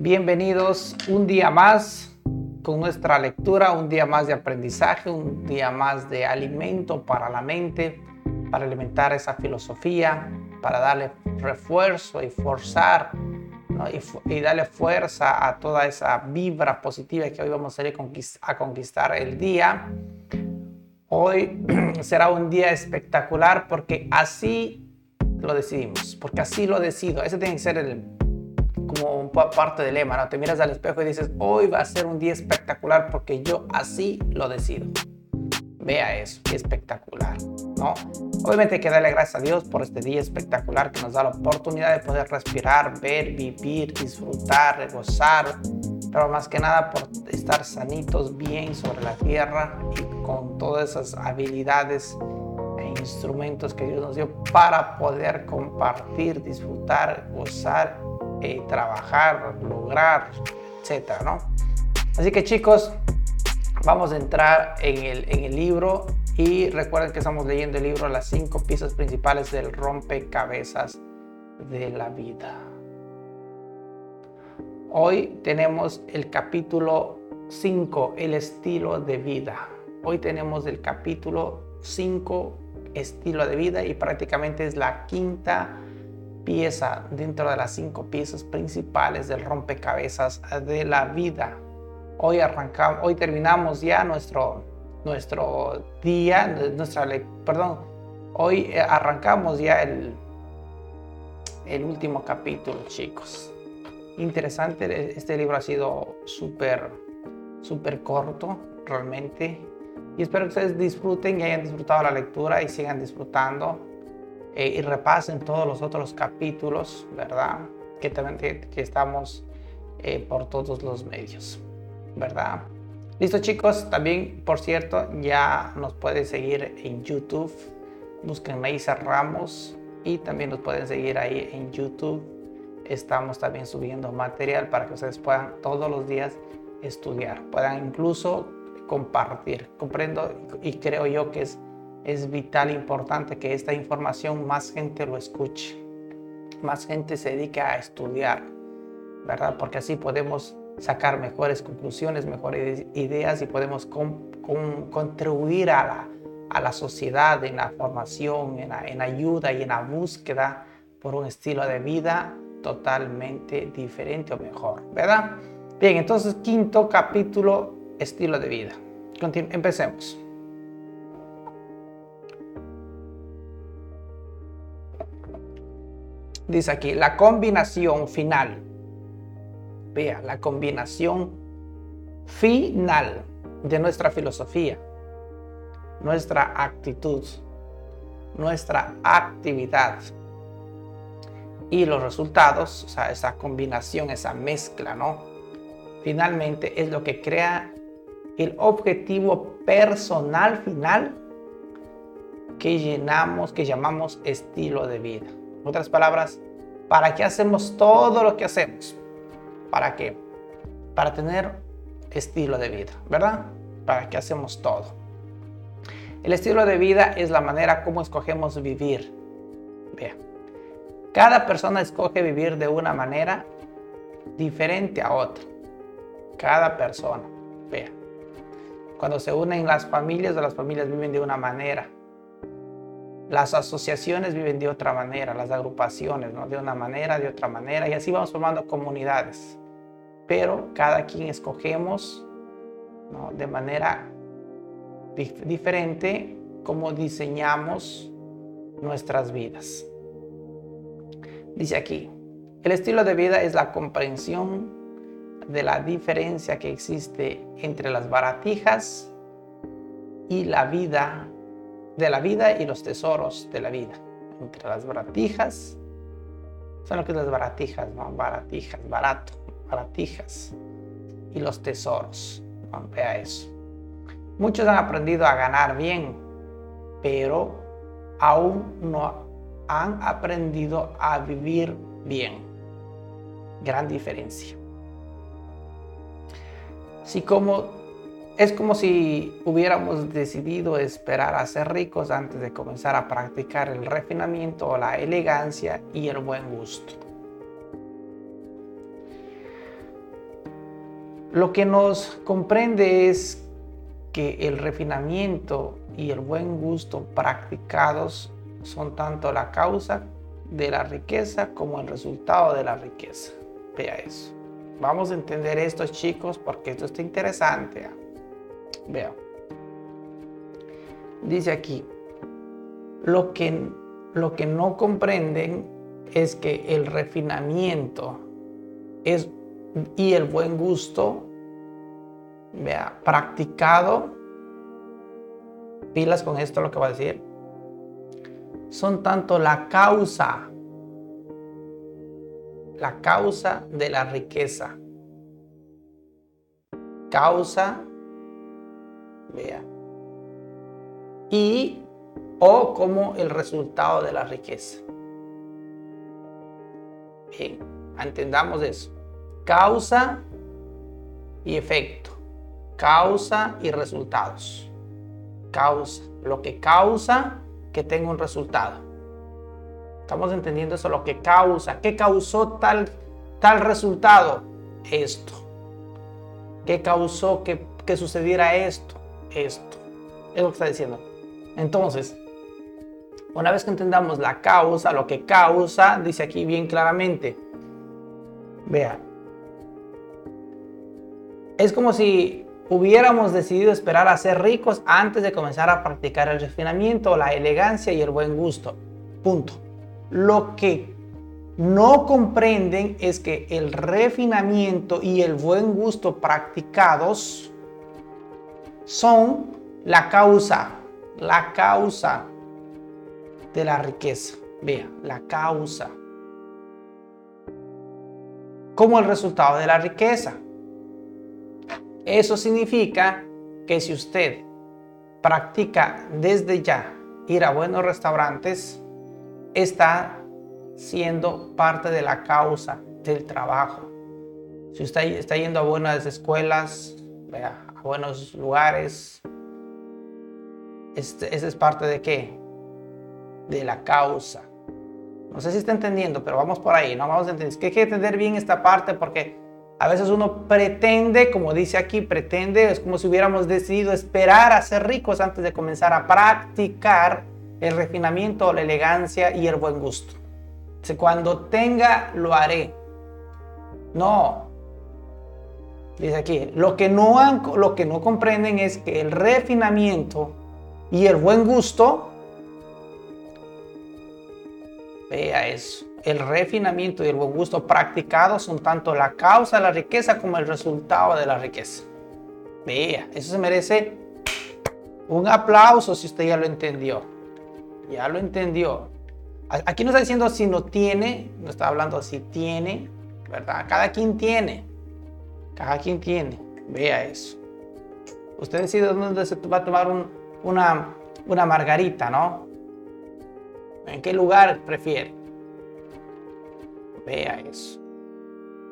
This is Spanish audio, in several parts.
Bienvenidos un día más con nuestra lectura, un día más de aprendizaje, un día más de alimento para la mente, para alimentar esa filosofía, para darle refuerzo y forzar y, darle fuerza a toda esa vibra positiva que hoy vamos a ir a conquistar el día. Hoy será un día espectacular porque así lo decidimos, porque así lo decido. Ese tiene que ser el, como parte del lema, ¿no? Te miras al espejo y dices, hoy va a ser un día espectacular porque yo así lo decido. Vea eso, qué espectacular, ¿no? Obviamente hay que darle gracias a Dios por este día espectacular que nos da la oportunidad de poder respirar, ver, vivir, disfrutar, gozar, pero más que nada por estar sanitos bien sobre la tierra y con todas esas habilidades e instrumentos que Dios nos dio para poder compartir, disfrutar, gozar, eh, trabajar, lograr, etcétera, ¿no? Así que chicos, vamos a entrar en el, en el libro y recuerden que estamos leyendo el libro Las cinco piezas principales del rompecabezas de la vida. Hoy tenemos el capítulo 5, el estilo de vida. Hoy tenemos el capítulo 5, estilo de vida, y prácticamente es la quinta pieza dentro de las cinco piezas principales del rompecabezas de la vida. Hoy arrancamos, hoy terminamos ya nuestro, nuestro día, perdón, hoy arrancamos ya el, el último capítulo, chicos interesante. Este libro ha sido súper, súper corto, realmente. Y espero que ustedes disfruten y hayan disfrutado la lectura y sigan disfrutando eh, y repasen todos los otros capítulos, ¿verdad? Que también que estamos eh, por todos los medios, ¿verdad? Listo chicos, también por cierto ya nos pueden seguir en YouTube, busquen Neisa Ramos y también nos pueden seguir ahí en YouTube estamos también subiendo material para que ustedes puedan todos los días estudiar, puedan incluso compartir. Comprendo y creo yo que es, es vital, importante que esta información más gente lo escuche, más gente se dedique a estudiar, ¿verdad? Porque así podemos sacar mejores conclusiones, mejores ideas y podemos contribuir a la, la sociedad en la formación, en en ayuda y en la búsqueda por un estilo de vida totalmente diferente o mejor, ¿verdad? Bien, entonces quinto capítulo, estilo de vida. empecemos. Dice aquí, la combinación final. Vea, la combinación final de nuestra filosofía, nuestra actitud, nuestra actividad, y los resultados, o sea, esa combinación, esa mezcla, ¿no? Finalmente es lo que crea el objetivo personal final que llenamos, que llamamos estilo de vida. Otras palabras, ¿para qué hacemos todo lo que hacemos? ¿Para qué? Para tener estilo de vida, ¿verdad? ¿Para qué hacemos todo? El estilo de vida es la manera como escogemos vivir. Vean cada persona escoge vivir de una manera diferente a otra. Cada persona. Vea. Cuando se unen las familias, las familias viven de una manera. Las asociaciones viven de otra manera, las agrupaciones, ¿no? De una manera, de otra manera, y así vamos formando comunidades. Pero cada quien escogemos de manera diferente cómo diseñamos nuestras vidas. Dice aquí, el estilo de vida es la comprensión de la diferencia que existe entre las baratijas y la vida, de la vida y los tesoros de la vida. Entre las baratijas, son lo que las baratijas, ¿no? Baratijas, barato, baratijas y los tesoros. Vea eso. Muchos han aprendido a ganar bien, pero aún no han aprendido a vivir bien. Gran diferencia. Si como, es como si hubiéramos decidido esperar a ser ricos antes de comenzar a practicar el refinamiento, la elegancia y el buen gusto. Lo que nos comprende es que el refinamiento y el buen gusto practicados son tanto la causa de la riqueza como el resultado de la riqueza. Vea eso. Vamos a entender esto, chicos, porque esto está interesante. Vea. Dice aquí, lo que, lo que no comprenden es que el refinamiento es, y el buen gusto, vea, practicado, pilas con esto lo que va a decir, son tanto la causa, la causa de la riqueza. Causa, vea, y o como el resultado de la riqueza. Bien, entendamos eso. Causa y efecto. Causa y resultados. Causa. Lo que causa que tenga un resultado. Estamos entendiendo eso, lo que causa. ¿Qué causó tal, tal resultado? Esto. ¿Qué causó que, que sucediera esto? Esto. Es lo que está diciendo. Entonces, una vez que entendamos la causa, lo que causa, dice aquí bien claramente. Vea. Es como si hubiéramos decidido esperar a ser ricos antes de comenzar a practicar el refinamiento, la elegancia y el buen gusto. Punto. Lo que no comprenden es que el refinamiento y el buen gusto practicados son la causa, la causa de la riqueza. Vea, la causa. Como el resultado de la riqueza. Eso significa que si usted practica desde ya ir a buenos restaurantes, está siendo parte de la causa del trabajo. Si usted está yendo a buenas escuelas, a buenos lugares, este, es parte de qué? de la causa. No sé si está entendiendo, pero vamos por ahí, ¿no? Vamos a entender. Que hay que entender bien esta parte porque a veces uno pretende, como dice aquí, pretende, es como si hubiéramos decidido esperar a ser ricos antes de comenzar a practicar el refinamiento, la elegancia y el buen gusto. cuando tenga, lo haré. No. Dice aquí, lo que, no han, lo que no comprenden es que el refinamiento y el buen gusto Vea eso. El refinamiento y el buen gusto practicados son tanto la causa de la riqueza como el resultado de la riqueza. Vea, eso se merece un aplauso si usted ya lo entendió. Ya lo entendió. Aquí no está diciendo si no tiene, no está hablando si tiene, ¿verdad? Cada quien tiene. Cada quien tiene. Vea eso. Usted decide dónde se va a tomar una, una margarita, ¿no? ¿En qué lugar prefiere? Vea eso.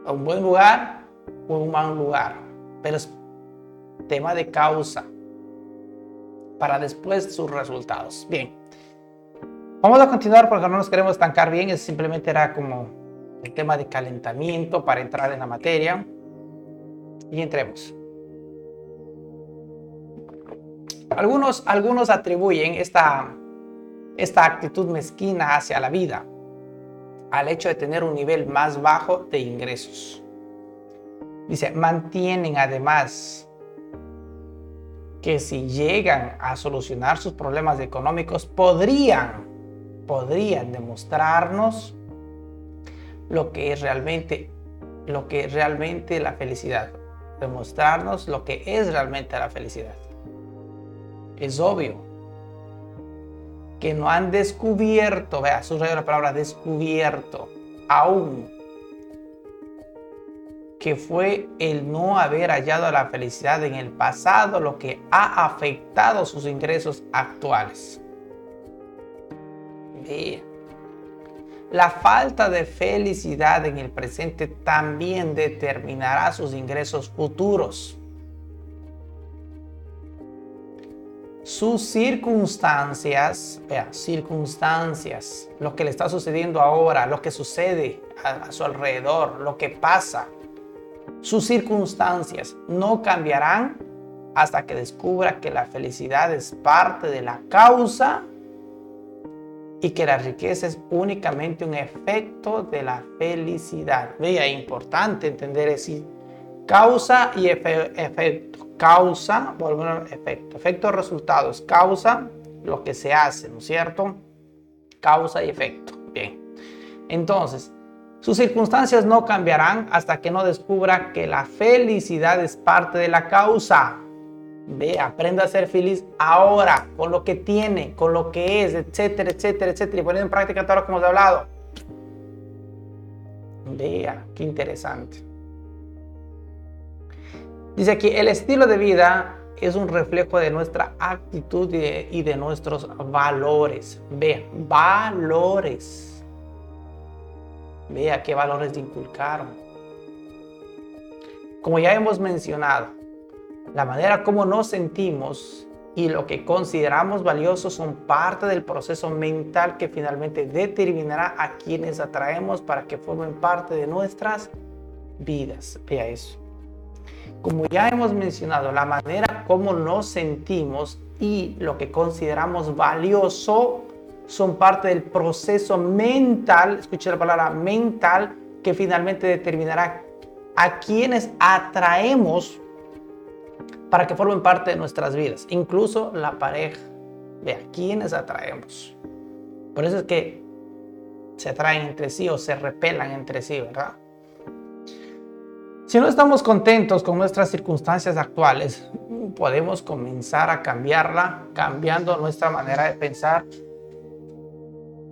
¿Un buen lugar o un mal lugar? Pero es tema de causa para después sus resultados. Bien. Vamos a continuar porque no nos queremos estancar bien. Es simplemente era como el tema de calentamiento para entrar en la materia. Y entremos. Algunos, algunos atribuyen esta esta actitud mezquina hacia la vida, al hecho de tener un nivel más bajo de ingresos. Dice, mantienen además que si llegan a solucionar sus problemas económicos, podrían, podrían demostrarnos lo que es realmente, lo que es realmente la felicidad. Demostrarnos lo que es realmente la felicidad. Es obvio que no han descubierto, vea, subrayo la palabra descubierto, aún, que fue el no haber hallado la felicidad en el pasado lo que ha afectado sus ingresos actuales. Vea. La falta de felicidad en el presente también determinará sus ingresos futuros. sus circunstancias, vea, circunstancias, lo que le está sucediendo ahora, lo que sucede a, su alrededor, lo que pasa, Sus circunstancias no cambiarán hasta que descubra que la felicidad es parte de la causa y que la riqueza es únicamente un efecto de la felicidad. Vea, importante entender eso. Causa y efecto. Causa, volver a efecto. Efecto, resultados. Causa, lo que se hace, ¿no es cierto? Causa y efecto. Bien. Entonces, sus circunstancias no cambiarán hasta que no descubra que la felicidad es parte de la causa. Ve, aprenda a ser feliz ahora, con lo que tiene, con lo que es, etcétera, etcétera, etcétera. Y poniendo en práctica todo lo que hemos hablado. Vea, qué interesante. Dice aquí, el estilo de vida es un reflejo de nuestra actitud y de, nuestros valores. Vea, valores. Vea qué valores inculcaron. Como ya hemos mencionado, la manera como nos sentimos y lo que consideramos valioso son parte del proceso mental que finalmente determinará a quienes atraemos para que formen parte de nuestras vidas. Vea eso. Como ya hemos mencionado, la manera como nos sentimos y lo que consideramos valioso son parte del proceso mental, escuche la palabra mental, que finalmente determinará a quienes atraemos para que formen parte de nuestras vidas, incluso la pareja. de a quiénes atraemos. Por eso es que se atraen entre sí o se repelan entre sí, ¿verdad? Si no estamos contentos con nuestras circunstancias actuales, podemos comenzar a cambiarla, cambiando nuestra manera de pensar,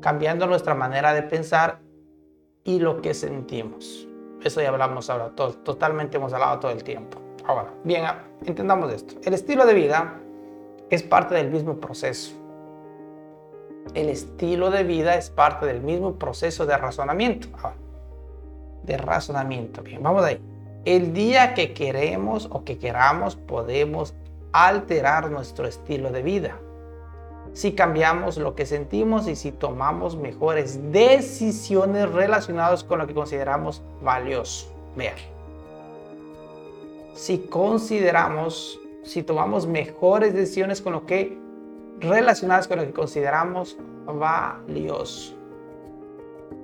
cambiando nuestra manera de pensar y lo que sentimos. Eso ya hablamos ahora, totalmente hemos hablado todo el tiempo. Ahora, bien, entendamos esto. El estilo de vida es parte del mismo proceso. El estilo de vida es parte del mismo proceso de razonamiento. de razonamiento. Bien, vamos ahí. El día que queremos o que queramos podemos alterar nuestro estilo de vida. Si cambiamos lo que sentimos y si tomamos mejores decisiones relacionadas con lo que consideramos valioso. Vean si consideramos, si tomamos mejores decisiones con lo que relacionadas con lo que consideramos valioso.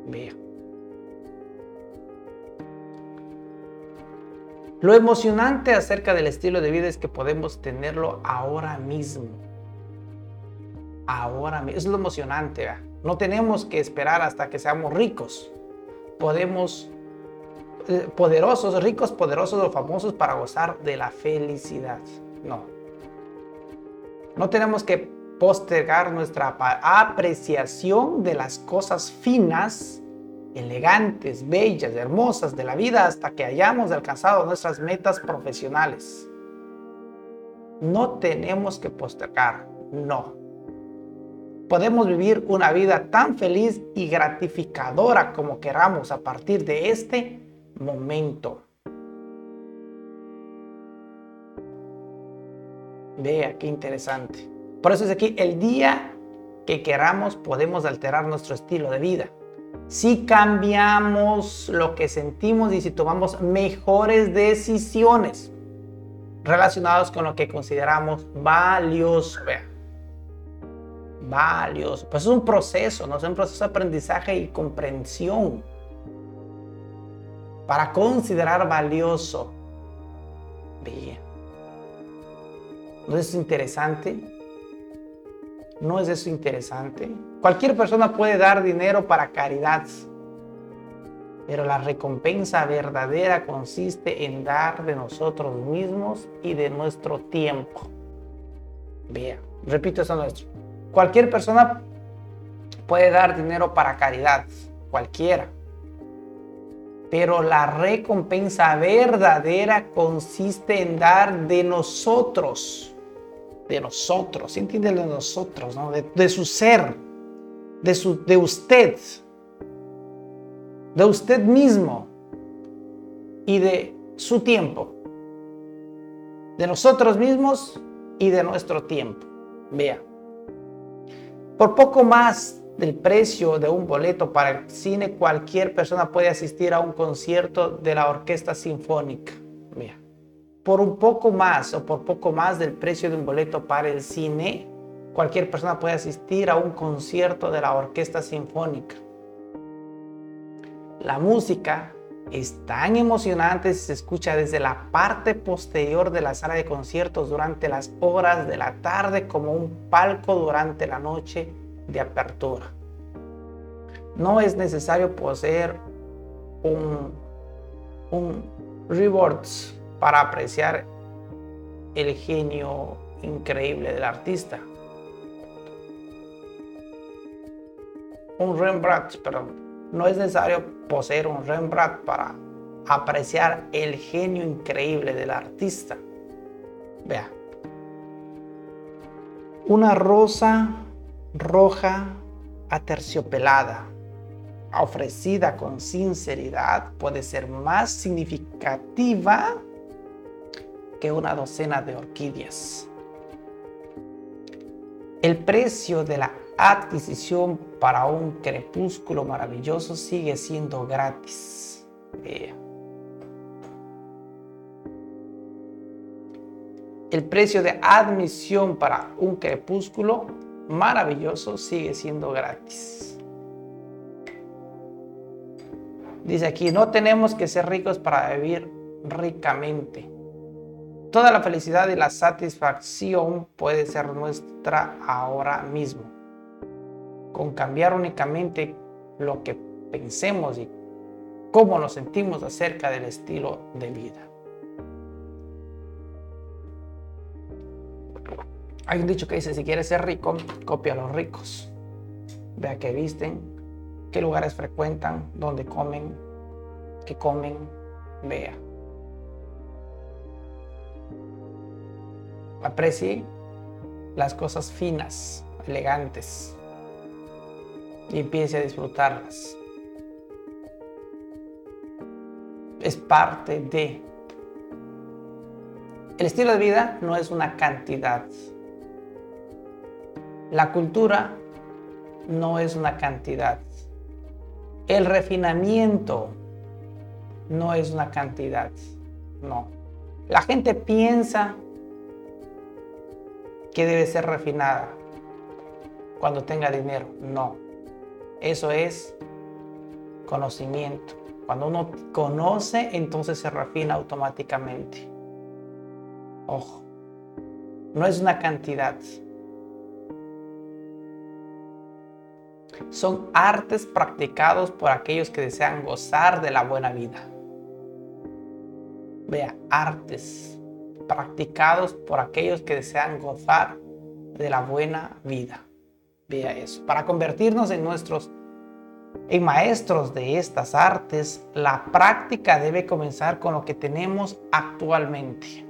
Vea. Lo emocionante acerca del estilo de vida es que podemos tenerlo ahora mismo. Ahora mismo. Es lo emocionante. No tenemos que esperar hasta que seamos ricos. Podemos eh, poderosos, ricos, poderosos o famosos para gozar de la felicidad. No. No tenemos que postergar nuestra apreciación de las cosas finas, elegantes, bellas, hermosas de la vida hasta que hayamos alcanzado nuestras metas profesionales. No tenemos que postergar, no. Podemos vivir una vida tan feliz y gratificadora como queramos a partir de este momento. Vea qué interesante. Por eso es aquí, el día que queramos podemos alterar nuestro estilo de vida. Si cambiamos lo que sentimos y si tomamos mejores decisiones relacionadas con lo que consideramos valioso. Vea. Valioso. Pues es un proceso, no es un proceso de aprendizaje y comprensión para considerar valioso. Bien. ¿No es interesante? ¿No es eso interesante? Cualquier persona puede dar dinero para caridad, pero la recompensa verdadera consiste en dar de nosotros mismos y de nuestro tiempo. Bien, repito eso nuestro. Cualquier persona puede dar dinero para caridad, cualquiera pero la recompensa verdadera consiste en dar de nosotros, de nosotros, ¿sí entiende? De nosotros, ¿no? de, su ser, de, su, de usted, de usted mismo y de su tiempo, de nosotros mismos y de nuestro tiempo. Vea, por poco más del precio de un boleto para el cine, cualquier persona puede asistir a un concierto de la Orquesta Sinfónica. Mira, por un poco más o por poco más del precio de un boleto para el cine, cualquier persona puede asistir a un concierto de la Orquesta Sinfónica. La música es tan emocionante si se escucha desde la parte posterior de la sala de conciertos durante las horas de la tarde como un palco durante la noche de apertura. No es necesario poseer un, un rewards para apreciar el genio increíble del artista. Un Rembrandt, perdón. No es necesario poseer un Rembrandt para apreciar el genio increíble del artista. Vea. Una rosa roja aterciopelada, ofrecida con sinceridad, puede ser más significativa que una docena de orquídeas. El precio de la adquisición para un crepúsculo maravilloso sigue siendo gratis. El precio de admisión para un crepúsculo maravilloso sigue siendo gratis. Dice aquí, no tenemos que ser ricos para vivir ricamente. Toda la felicidad y la satisfacción puede ser nuestra ahora mismo con cambiar únicamente lo que pensemos y cómo nos sentimos acerca del estilo de vida. Hay un dicho que dice, si quieres ser rico, copia a los ricos. Vea qué visten, qué lugares frecuentan, dónde comen, qué comen, vea. Aprecie las cosas finas, elegantes, y empiece a disfrutarlas. Es parte de... El estilo de vida no es una cantidad. La cultura no es una cantidad. El refinamiento no es una cantidad. No. La gente piensa que debe ser refinada cuando tenga dinero. No. Eso es conocimiento. Cuando uno conoce, entonces se refina automáticamente. Ojo, no es una cantidad. Son artes practicados por aquellos que desean gozar de la buena vida. Vea, artes practicados por aquellos que desean gozar de la buena vida. Vea eso. Para convertirnos en nuestros en maestros de estas artes, la práctica debe comenzar con lo que tenemos actualmente.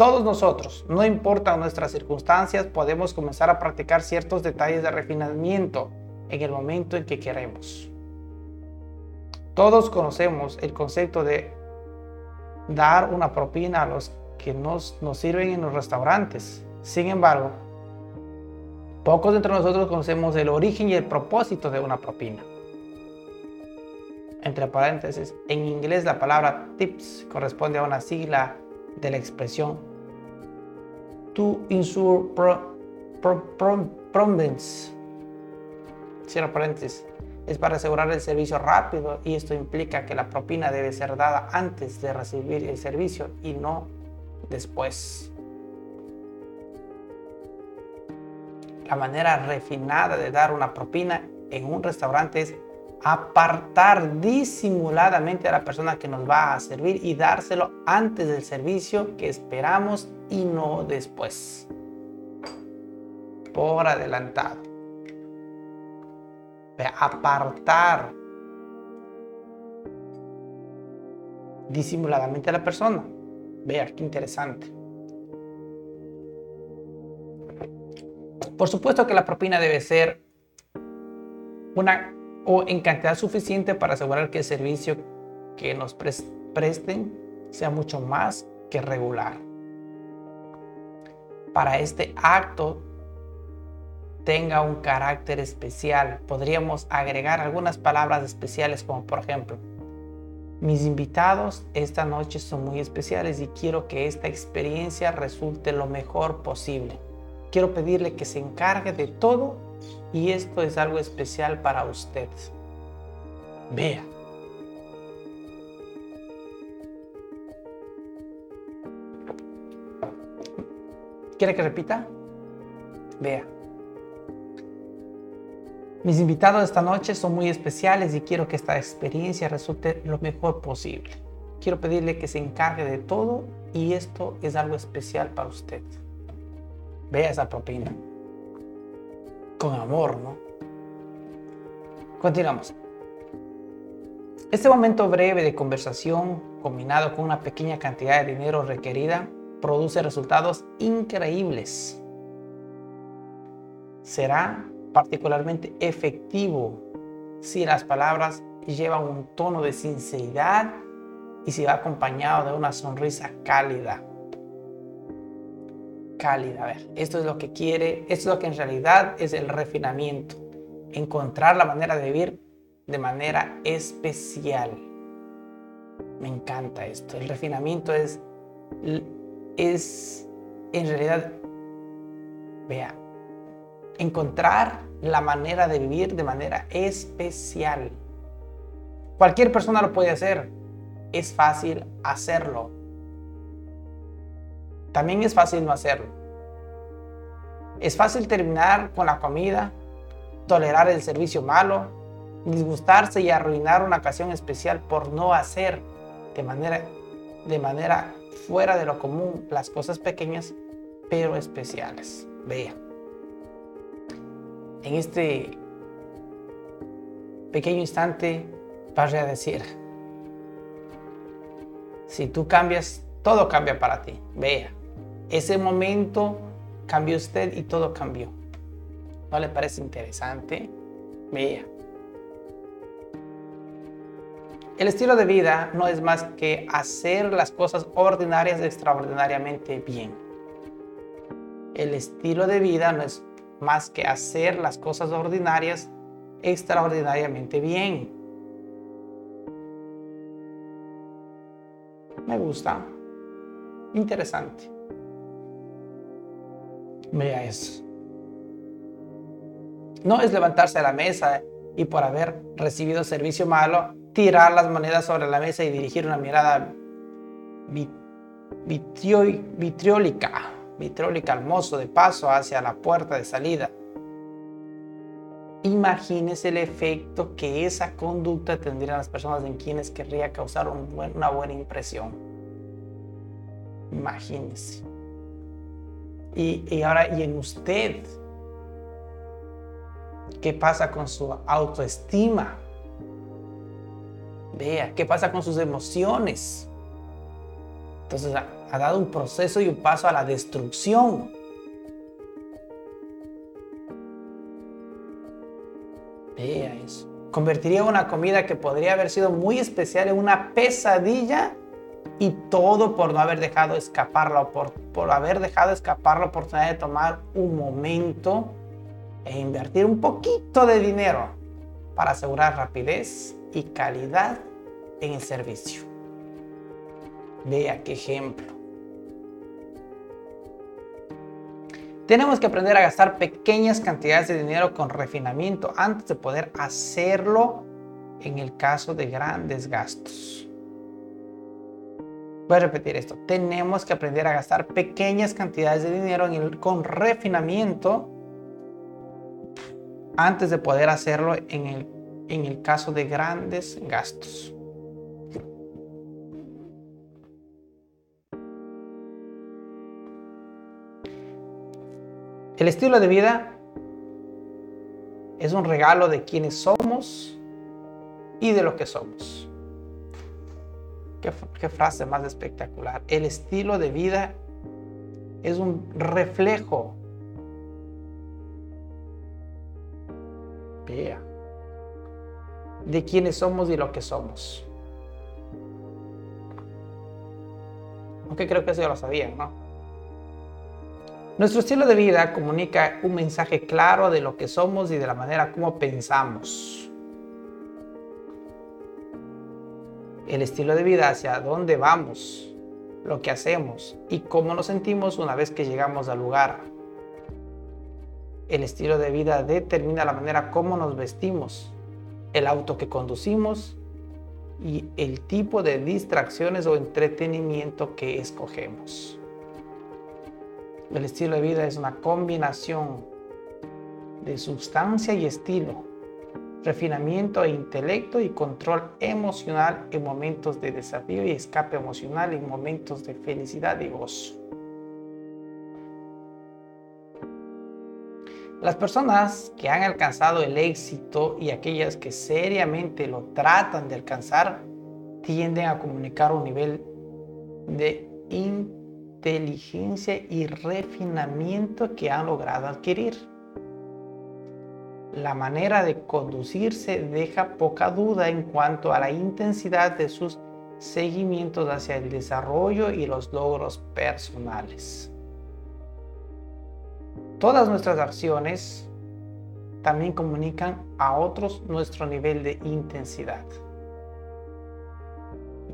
Todos nosotros, no importa nuestras circunstancias, podemos comenzar a practicar ciertos detalles de refinamiento en el momento en que queremos. Todos conocemos el concepto de dar una propina a los que nos, nos sirven en los restaurantes. Sin embargo, Pocos entre nosotros conocemos el origen y el propósito de una propina. Entre paréntesis, en inglés la palabra tips corresponde a una sigla de la expresión to ensure prominence. Cierro paréntesis. Es para asegurar el servicio rápido y esto implica que la propina debe ser dada antes de recibir el servicio y no después. la manera refinada de dar una propina en un restaurante es apartar disimuladamente a la persona que nos va a servir y dárselo antes del servicio que esperamos y no después. Por adelantado. Apartar disimuladamente a la persona. Vea, qué interesante. Por supuesto que la propina debe ser una o en cantidad suficiente para asegurar que el servicio que nos presten sea mucho más que regular. Para este acto tenga un carácter especial, podríamos agregar algunas palabras especiales como por ejemplo, Mis invitados esta noche son muy especiales y quiero que esta experiencia resulte lo mejor posible. Quiero pedirle que se encargue de todo y esto es algo especial para usted. Vea. ¿Quiere que repita? Vea. Mis invitados esta noche son muy especiales y quiero que esta experiencia resulte lo mejor posible. Quiero pedirle que se encargue de todo y esto es algo especial para usted. Vea esa propina. Con amor, ¿no? Continuamos. Este momento breve de conversación, combinado con una pequeña cantidad de dinero requerida, produce resultados increíbles. Será particularmente efectivo si las palabras llevan un tono de sinceridad y si va acompañado de una sonrisa cálida. Cálida, a ver, esto es lo que quiere, esto es lo que en realidad es el refinamiento, encontrar la manera de vivir de manera especial. Me encanta esto, el refinamiento es, es en realidad, vea, encontrar la manera de vivir de manera especial. Cualquier persona lo puede hacer. Es fácil hacerlo. También es fácil no hacerlo. Es fácil terminar con la comida, tolerar el servicio malo, disgustarse y arruinar una ocasión especial por no hacer de manera, de manera fuera de lo común las cosas pequeñas pero especiales. Vea en este pequeño instante vas a decir, si tú cambias, todo cambia para ti. Vea, ese momento cambió usted y todo cambió. ¿No le parece interesante? Vea. El estilo de vida no es más que hacer las cosas ordinarias extraordinariamente bien. El estilo de vida no es más que hacer las cosas ordinarias extraordinariamente bien. Me gusta. Interesante. Vea eso. No es levantarse a la mesa y por haber recibido servicio malo, tirar las monedas sobre la mesa y dirigir una mirada vitriólica vitrólica al mozo de paso hacia la puerta de salida. Imagínese el efecto que esa conducta tendría en las personas en quienes querría causar una buena impresión. Imagínese. Y, ahora, ¿y en usted? ¿Qué pasa con su autoestima? Vea, ¿qué pasa con sus emociones? Entonces, ha dado un proceso y un paso a la destrucción. Vea eso. Convertiría una comida que podría haber sido muy especial en una pesadilla y todo por no haber dejado escapar la, por, por haber dejado escapar la oportunidad de tomar un momento e invertir un poquito de dinero para asegurar rapidez y calidad en el servicio. Vea qué ejemplo. Tenemos que aprender a gastar pequeñas cantidades de dinero con refinamiento antes de poder hacerlo en el caso de grandes gastos. Voy a repetir esto. Tenemos que aprender a gastar pequeñas cantidades de dinero con refinamiento antes de poder hacerlo en el, en el caso de grandes gastos. El estilo de vida es un regalo de quienes somos y de lo que somos. Qué, frase más espectacular. El estilo de vida es un reflejo. De quienes somos y lo que somos. Aunque creo que eso ya lo sabían, ¿no? Nuestro estilo de vida comunica un mensaje claro de lo que somos y de la manera como pensamos. El estilo de vida hacia dónde vamos, lo que hacemos y cómo nos sentimos una vez que llegamos al lugar. El estilo de vida determina la manera como nos vestimos, el auto que conducimos y el tipo de distracciones o entretenimiento que escogemos. El estilo de vida es una combinación de sustancia y estilo, refinamiento e intelecto y control emocional en momentos de desafío y escape emocional en momentos de felicidad y gozo. Las personas que han alcanzado el éxito y aquellas que seriamente lo tratan de alcanzar tienden a comunicar un nivel de inteligencia y refinamiento que han logrado adquirir. La manera de conducirse deja poca duda en cuanto a la intensidad de sus seguimientos hacia el desarrollo y los logros personales. Todas nuestras acciones también comunican a otros nuestro nivel de intensidad.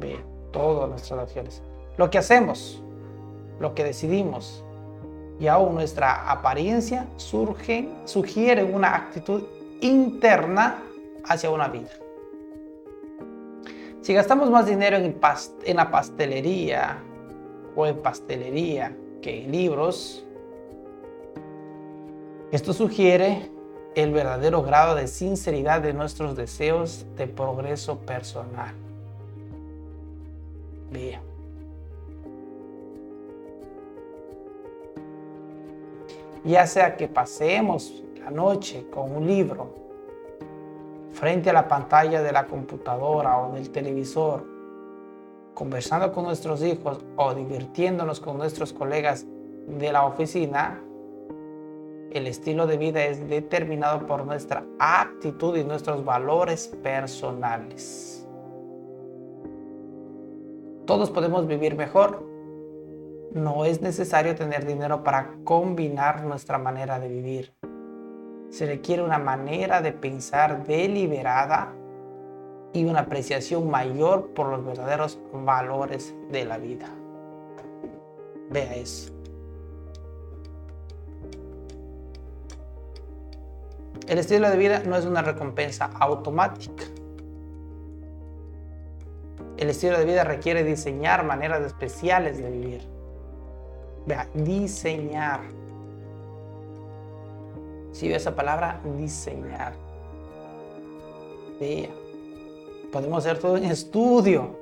Ve, todas nuestras acciones. Lo que hacemos, lo que decidimos y aún nuestra apariencia sugiere una actitud interna hacia una vida. Si gastamos más dinero en, en la pastelería o en pastelería que en libros, esto sugiere el verdadero grado de sinceridad de nuestros deseos de progreso personal. Bien. Ya sea que pasemos la noche con un libro frente a la pantalla de la computadora o del televisor, conversando con nuestros hijos o divirtiéndonos con nuestros colegas de la oficina, el estilo de vida es determinado por nuestra actitud y nuestros valores personales. Todos podemos vivir mejor. No es necesario tener dinero para combinar nuestra manera de vivir. Se requiere una manera de pensar deliberada y una apreciación mayor por los verdaderos valores de la vida. Vea eso. El estilo de vida no es una recompensa automática. El estilo de vida requiere diseñar maneras especiales de vivir. Vea, diseñar. Si ve esa palabra, diseñar. Vea. Podemos hacer todo en estudio.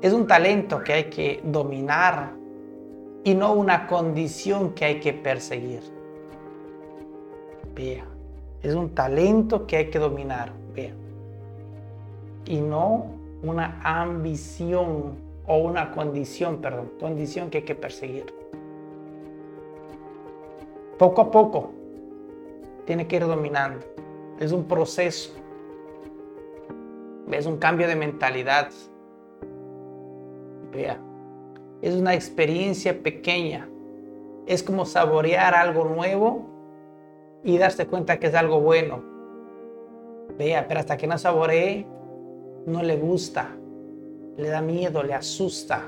Es un talento que hay que dominar y no una condición que hay que perseguir. Vea, es un talento que hay que dominar, vea. Y no una ambición o una condición, perdón, condición que hay que perseguir. Poco a poco tiene que ir dominando. Es un proceso. Es un cambio de mentalidad. Vea, es una experiencia pequeña. Es como saborear algo nuevo y darse cuenta que es algo bueno. Vea, pero hasta que no saboree, no le gusta, le da miedo, le asusta.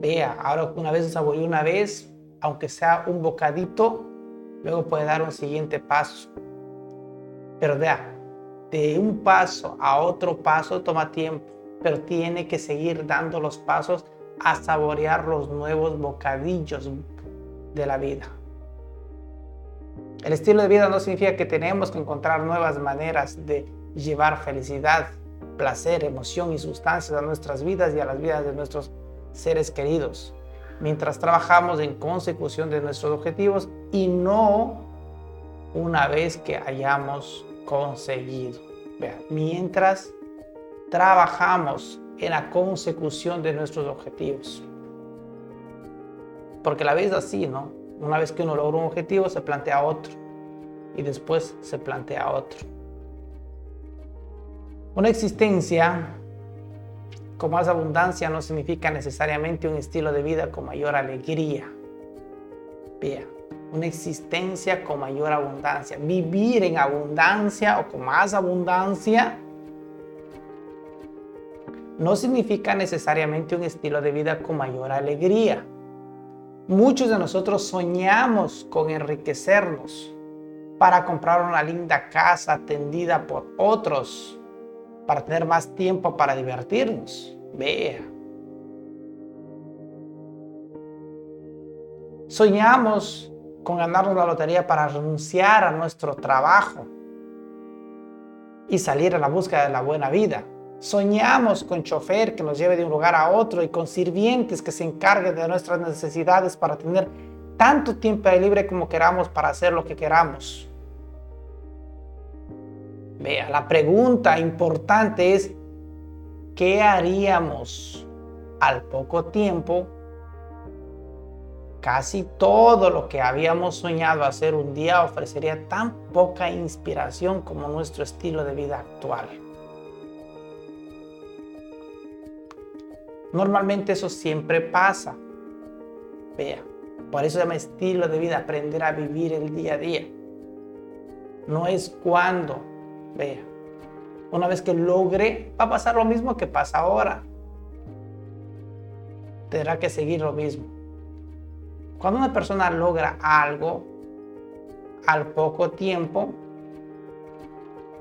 Vea, ahora una vez saboreó una vez, aunque sea un bocadito, luego puede dar un siguiente paso. Pero vea, de un paso a otro paso toma tiempo, pero tiene que seguir dando los pasos a saborear los nuevos bocadillos de la vida. El estilo de vida no significa que tenemos que encontrar nuevas maneras de llevar felicidad, placer, emoción y sustancias a nuestras vidas y a las vidas de nuestros seres queridos, mientras trabajamos en consecución de nuestros objetivos y no una vez que hayamos conseguido. mientras trabajamos en la consecución de nuestros objetivos. Porque la vida es así, ¿no? Una vez que uno logra un objetivo, se plantea otro. Y después se plantea otro. Una existencia con más abundancia no significa necesariamente un estilo de vida con mayor alegría. Vea, una existencia con mayor abundancia. Vivir en abundancia o con más abundancia no significa necesariamente un estilo de vida con mayor alegría. Muchos de nosotros soñamos con enriquecernos para comprar una linda casa atendida por otros, para tener más tiempo para divertirnos. Vea. Soñamos con ganarnos la lotería para renunciar a nuestro trabajo y salir a la búsqueda de la buena vida. Soñamos con chofer que nos lleve de un lugar a otro y con sirvientes que se encarguen de nuestras necesidades para tener tanto tiempo libre como queramos para hacer lo que queramos. Vea, la pregunta importante es, ¿qué haríamos al poco tiempo? Casi todo lo que habíamos soñado hacer un día ofrecería tan poca inspiración como nuestro estilo de vida actual. Normalmente eso siempre pasa. Vea, por eso se llama estilo de vida, aprender a vivir el día a día. No es cuando, vea, una vez que logre, va a pasar lo mismo que pasa ahora. Tendrá que seguir lo mismo. Cuando una persona logra algo al poco tiempo,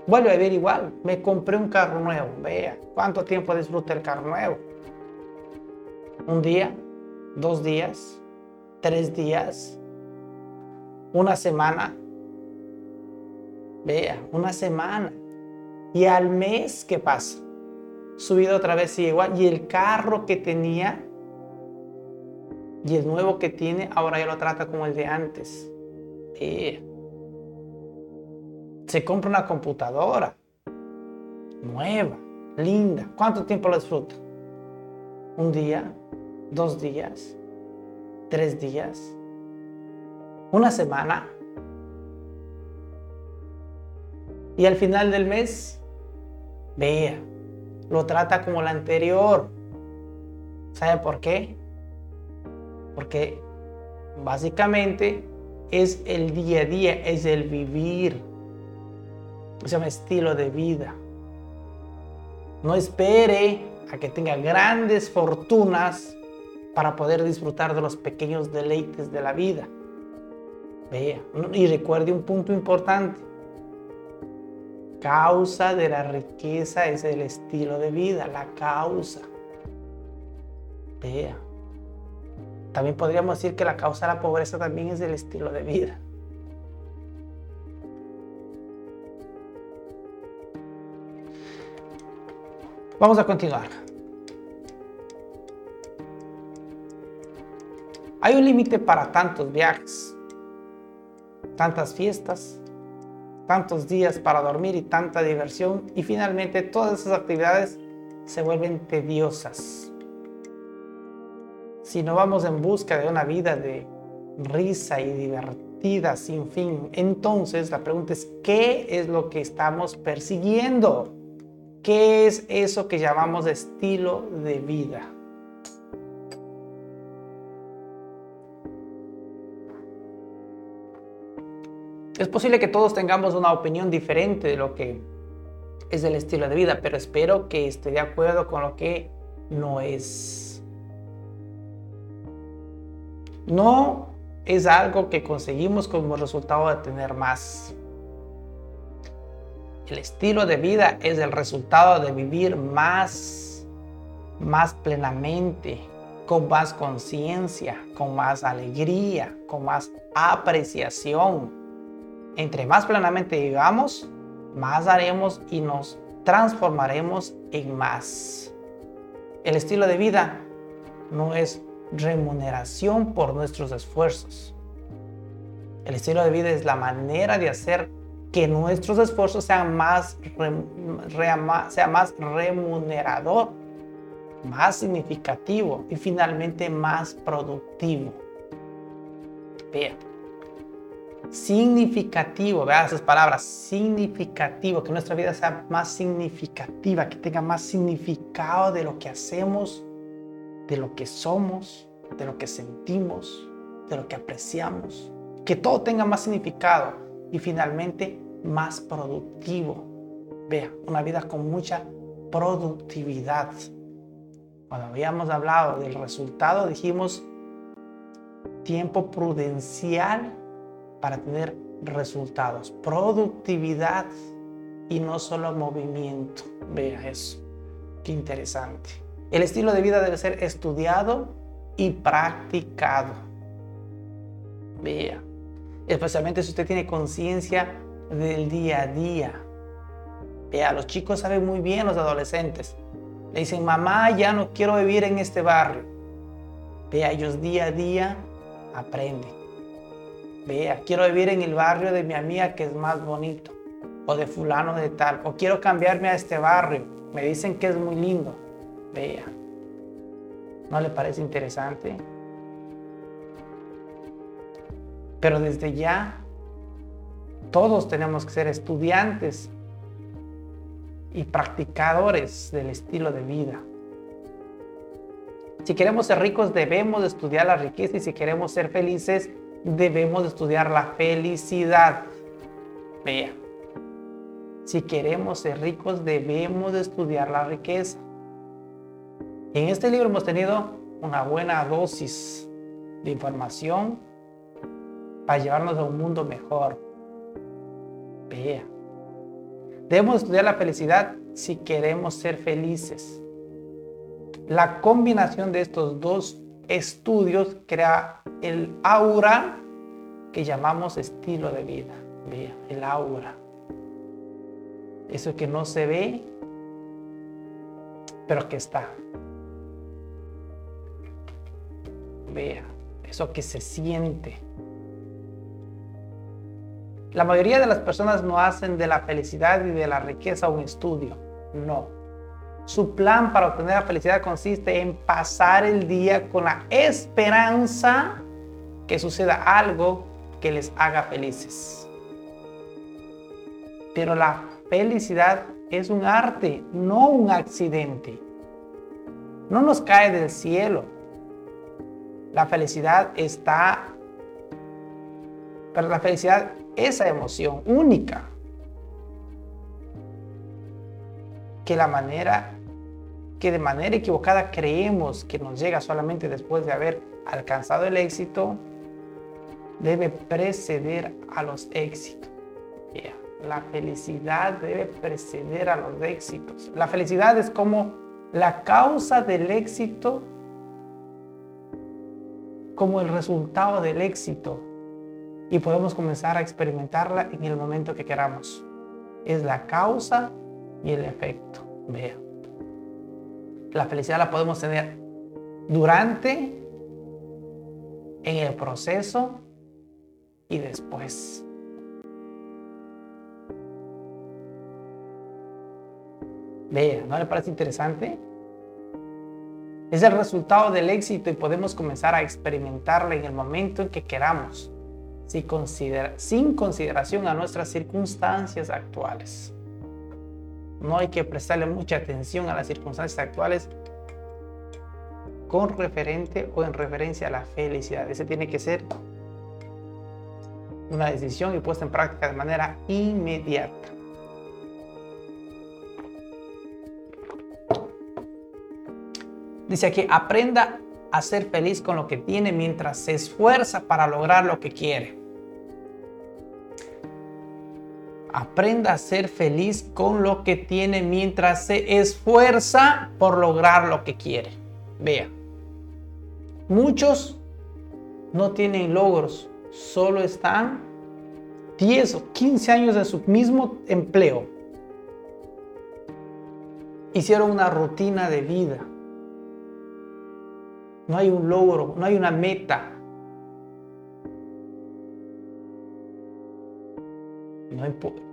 vuelve a vivir igual. Me compré un carro nuevo, vea, ¿cuánto tiempo disfruta el carro nuevo? un día, dos días, tres días, una semana. Vea, una semana. Y al mes, ¿qué pasa? Subido otra vez y igual. Y el carro que tenía y el nuevo que tiene, ahora ya lo trata como el de antes. Se compra una computadora nueva, linda. ¿Cuánto tiempo lo disfruta? Un día, dos días, tres días, una semana. Y al final del mes, vea, lo trata como el anterior. ¿Sabe por qué? Porque básicamente es el día a día, es el vivir. Se llama estilo de vida. No espere a que tenga grandes fortunas para poder disfrutar de los pequeños deleites de la vida. Vea, y recuerde un punto importante. Causa de la riqueza es el estilo de vida, la causa. Vea. También podríamos decir que la causa de la pobreza también es el estilo de vida. Vamos a continuar. Hay un límite para tantos viajes, tantas fiestas, tantos días para dormir y tanta diversión y finalmente todas esas actividades se vuelven tediosas. Si no vamos en busca de una vida de risa y divertida sin fin, entonces la pregunta es, ¿qué es lo que estamos persiguiendo? ¿Qué es eso que llamamos estilo de vida? Es posible que todos tengamos una opinión diferente de lo que es el estilo de vida, pero espero que esté de acuerdo con lo que no es. No es algo que conseguimos como resultado de tener más. El estilo de vida es el resultado de vivir más, más plenamente, con más conciencia, con más alegría, con más apreciación entre más plenamente vivamos, más haremos y nos transformaremos en más. El estilo de vida no es remuneración por nuestros esfuerzos. El estilo de vida es la manera de hacer que nuestros esfuerzos sean más, sea más remunerador, más significativo y finalmente más productivo. Bien significativo, vean esas palabras, significativo, que nuestra vida sea más significativa, que tenga más significado de lo que hacemos, de lo que somos, de lo que sentimos, de lo que apreciamos. que todo tenga más significado y finalmente más productivo. Vea, una vida con mucha productividad. Cuando habíamos hablado del resultado, dijimos tiempo prudencial para tener resultados, productividad y no solo movimiento. Vea eso, qué interesante. El estilo de vida debe ser estudiado y practicado. Vea, especialmente si usted tiene conciencia del día a día. Vea, los chicos saben muy bien, los adolescentes. Le dicen, mamá, ya no quiero vivir en este barrio. Vea, ellos día a día aprenden. Vea, quiero vivir en el barrio de mi amiga que es más bonito. O de fulano de tal. O quiero cambiarme a este barrio. Me dicen que es muy lindo. Vea. ¿No le parece interesante? Pero desde ya, todos tenemos que ser estudiantes y practicadores del estilo de vida. Si queremos ser ricos, debemos estudiar la riqueza y si queremos ser felices, debemos estudiar la felicidad. Vea, si queremos ser ricos, debemos estudiar la riqueza. En este libro hemos tenido una buena dosis de información para llevarnos a un mundo mejor. Vea. Debemos estudiar la felicidad si queremos ser felices. La combinación de estos dos estudios crea el aura que llamamos estilo de vida. Vea, el aura. Eso que no se ve, pero que está. Vea, eso que se siente. La mayoría de las personas no hacen de la felicidad y de la riqueza un estudio. No. Su plan para obtener la felicidad consiste en pasar el día con la esperanza que suceda algo que les haga felices. Pero la felicidad es un arte, no un accidente. No nos cae del cielo. La felicidad está... Pero la felicidad esa emoción única que la manera que de manera equivocada creemos que nos llega solamente después de haber alcanzado el éxito debe preceder a los éxitos. La felicidad debe preceder a los éxitos. La felicidad es como la causa del éxito, como el resultado del éxito y podemos comenzar a experimentarla en el momento que queramos. Es la causa y el efecto. Vea. La felicidad la podemos tener durante, en el proceso y después. Vea, ¿no le parece interesante? Es el resultado del éxito y podemos comenzar a experimentarla en el momento en que queramos sin consideración a nuestras circunstancias actuales. No hay que prestarle mucha atención a las circunstancias actuales con referente o en referencia a la felicidad. Ese tiene que ser una decisión y puesta en práctica de manera inmediata. Dice aquí, aprenda a ser feliz con lo que tiene mientras se esfuerza para lograr lo que quiere. Aprenda a ser feliz con lo que tiene mientras se esfuerza por lograr lo que quiere. Vea, muchos no tienen logros, solo están 10 o 15 años en su mismo empleo. Hicieron una rutina de vida no hay un logro, no hay una meta.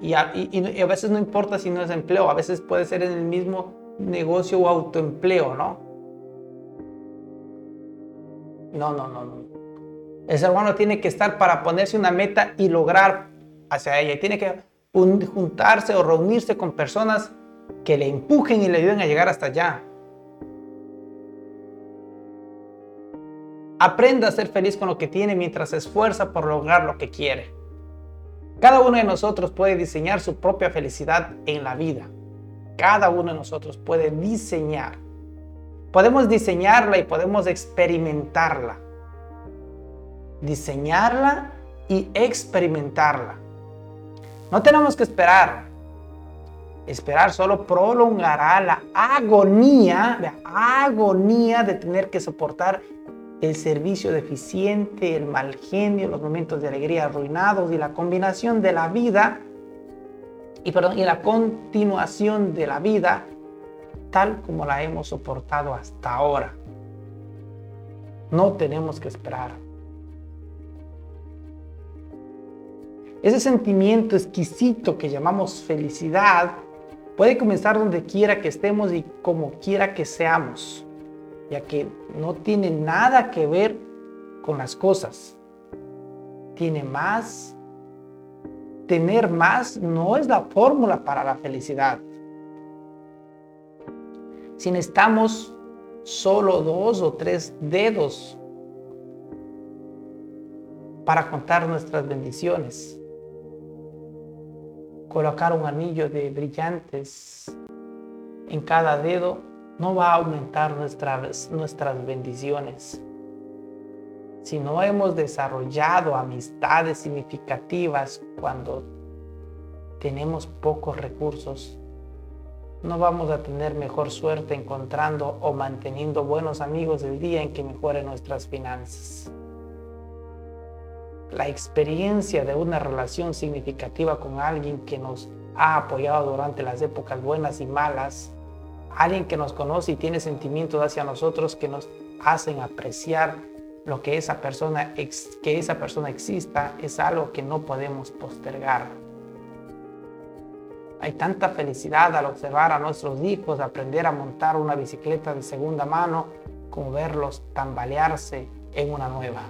Y, a, veces no importa si no es empleo, a veces puede ser en el mismo negocio o autoempleo, ¿no? No, no, no, no. El ser humano tiene que estar para ponerse una meta y lograr hacia ella. Tiene que juntarse o reunirse con personas que le empujen y le ayuden a llegar hasta allá. Aprenda a ser feliz con lo que tiene mientras se esfuerza por lograr lo que quiere. Cada uno de nosotros puede diseñar su propia felicidad en la vida. Cada uno de nosotros puede diseñar. Podemos diseñarla y podemos experimentarla. Diseñarla y experimentarla. No tenemos que esperar. Esperar solo prolongará la agonía, la agonía de tener que soportar el servicio deficiente, el mal genio, los momentos de alegría arruinados y la combinación de la vida y, perdón, y la continuación de la vida tal como la hemos soportado hasta ahora. No tenemos que esperar. Ese sentimiento exquisito que llamamos felicidad puede comenzar donde quiera que estemos y como quiera que seamos ya que no tiene nada que ver con las cosas. Tiene más. Tener más no es la fórmula para la felicidad. Si necesitamos solo dos o tres dedos para contar nuestras bendiciones, colocar un anillo de brillantes en cada dedo no va a aumentar nuestras, nuestras bendiciones. Si no hemos desarrollado amistades significativas cuando tenemos pocos recursos, no vamos a tener mejor suerte encontrando o manteniendo buenos amigos el día en que mejoren nuestras finanzas. La experiencia de una relación significativa con alguien que nos ha apoyado durante las épocas buenas y malas alguien que nos conoce y tiene sentimientos hacia nosotros que nos hacen apreciar lo que esa persona, que esa persona exista, es algo que no podemos postergar. Hay tanta felicidad al observar a nuestros hijos aprender a montar una bicicleta de segunda mano como verlos tambalearse en una nueva.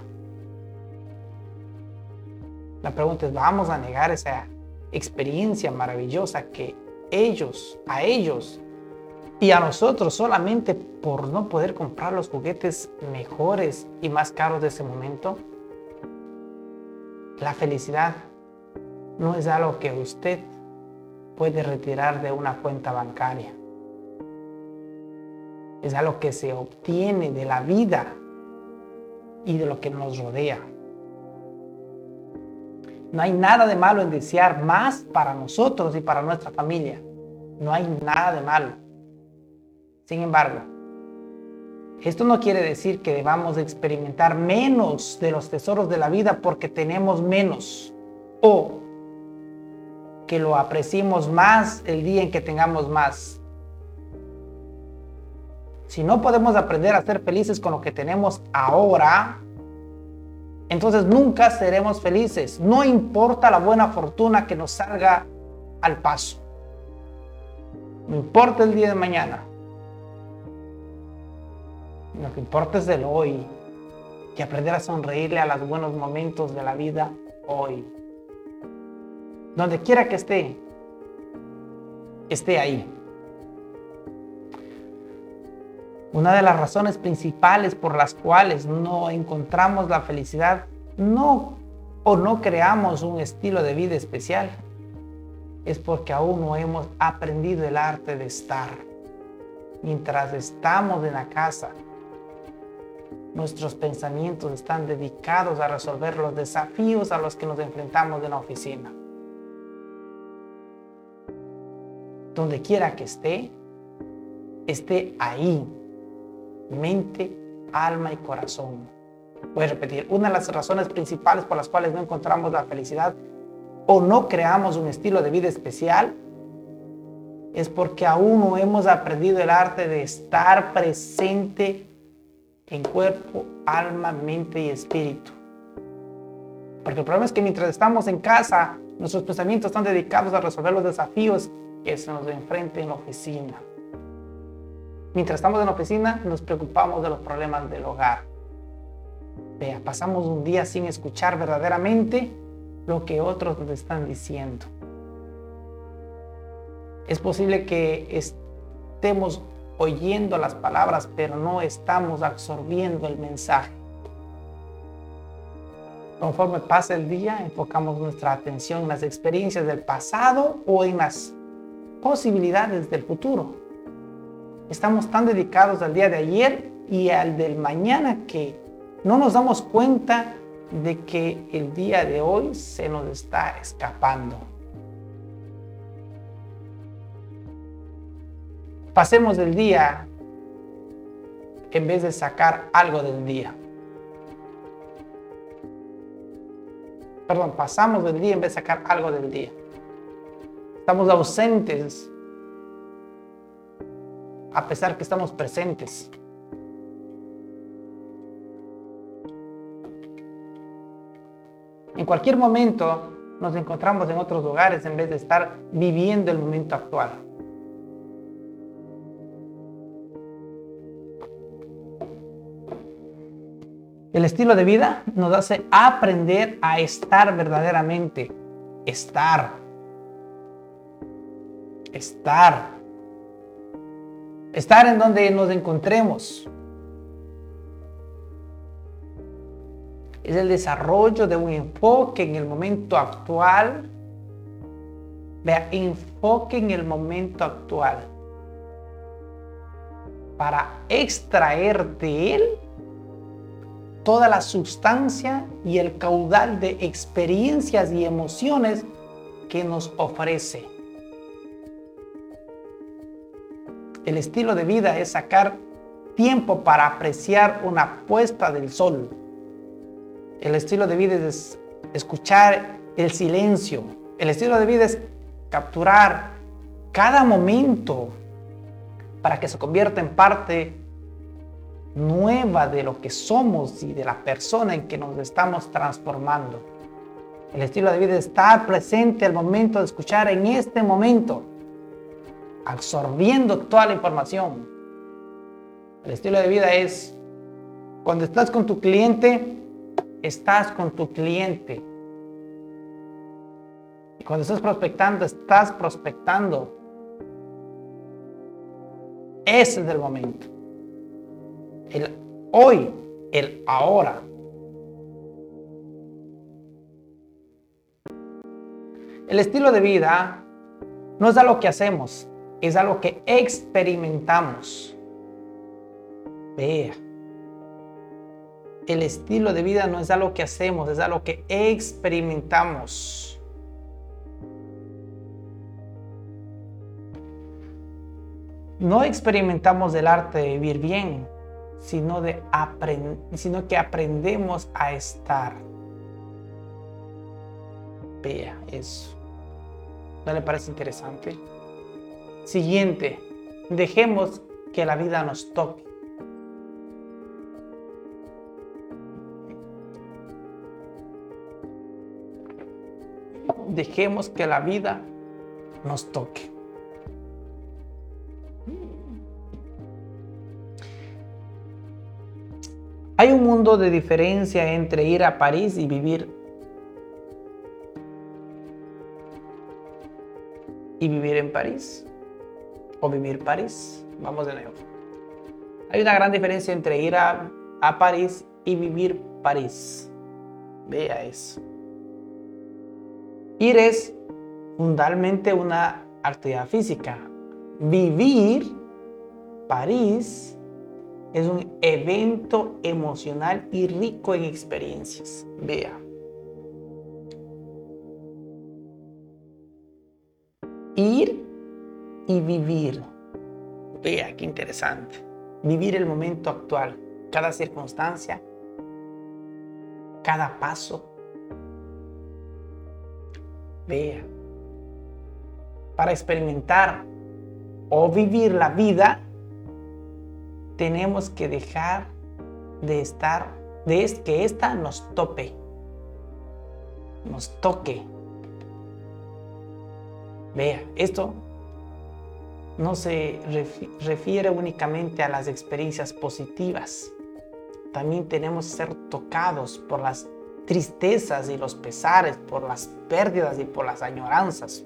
La pregunta es, ¿vamos a negar esa experiencia maravillosa que ellos, a ellos, y a nosotros solamente por no poder comprar los juguetes mejores y más caros de ese momento. La felicidad no es algo que usted puede retirar de una cuenta bancaria. Es algo que se obtiene de la vida y de lo que nos rodea. No hay nada de malo en desear más para nosotros y para nuestra familia. No hay nada de malo. Sin embargo, esto no quiere decir que debamos experimentar menos de los tesoros de la vida porque tenemos menos o que lo apreciemos más el día en que tengamos más. Si no podemos aprender a ser felices con lo que tenemos ahora, entonces nunca seremos felices. No importa la buena fortuna que nos salga al paso. No importa el día de mañana. Lo que importa es el hoy y aprender a sonreírle a los buenos momentos de la vida hoy. Donde quiera que esté, esté ahí. Una de las razones principales por las cuales no encontramos la felicidad no o no creamos un estilo de vida especial es porque aún no hemos aprendido el arte de estar. Mientras estamos en la casa, Nuestros pensamientos están dedicados a resolver los desafíos a los que nos enfrentamos en la oficina. Donde quiera que esté, esté ahí. Mente, alma y corazón. Voy a repetir, una de las razones principales por las cuales no encontramos la felicidad o no creamos un estilo de vida especial es porque aún no hemos aprendido el arte de estar presente en cuerpo, alma, mente y espíritu. Porque el problema es que mientras estamos en casa, nuestros pensamientos están dedicados a resolver los desafíos que se nos enfrenten en la oficina. Mientras estamos en la oficina, nos preocupamos de los problemas del hogar. Vea, pasamos un día sin escuchar verdaderamente lo que otros nos están diciendo. Es posible que estemos oyendo las palabras, pero no estamos absorbiendo el mensaje. Conforme pasa el día, enfocamos nuestra atención en las experiencias del pasado o en las posibilidades del futuro. Estamos tan dedicados al día de ayer y al del mañana que no nos damos cuenta de que el día de hoy se nos está escapando. Pasemos el día en vez de sacar algo del día. Perdón, pasamos del día en vez de sacar algo del día. Estamos ausentes a pesar que estamos presentes. En cualquier momento nos encontramos en otros lugares en vez de estar viviendo el momento actual. El estilo de vida nos hace aprender a estar verdaderamente. Estar. Estar. Estar en donde nos encontremos. Es el desarrollo de un enfoque en el momento actual. Vea, enfoque en el momento actual. Para extraer de él toda la sustancia y el caudal de experiencias y emociones que nos ofrece. El estilo de vida es sacar tiempo para apreciar una puesta del sol. El estilo de vida es escuchar el silencio. El estilo de vida es capturar cada momento para que se convierta en parte nueva de lo que somos y de la persona en que nos estamos transformando. El estilo de vida es estar presente al momento de escuchar en este momento, absorbiendo toda la información. El estilo de vida es cuando estás con tu cliente, estás con tu cliente. Y cuando estás prospectando, estás prospectando. Ese es el momento el hoy, el ahora. El estilo de vida no es algo que hacemos, es algo que experimentamos. Vea. El estilo de vida no es algo que hacemos, es algo que experimentamos. No experimentamos el arte de vivir bien, sino, de sino que aprendemos a estar. Vea eso. ¿No le parece interesante? Siguiente, dejemos que la vida nos toque. Dejemos que la vida nos toque. Hay un mundo de diferencia entre ir a París y vivir y vivir en París o vivir París. Vamos de nuevo. Hay una gran diferencia entre ir a, a París y vivir París. Vea eso. Ir es fundamentalmente una actividad física. Vivir París es un evento emocional y rico en experiencias. Vea. Ir y vivir. Vea, qué interesante. Vivir el momento actual, cada circunstancia, cada paso. Vea. Para experimentar o vivir la vida tenemos que dejar de estar, de que esta nos tope, nos toque. Vea, esto no se refiere únicamente a las experiencias positivas. También tenemos que ser tocados por las tristezas y los pesares, por las pérdidas y por las añoranzas.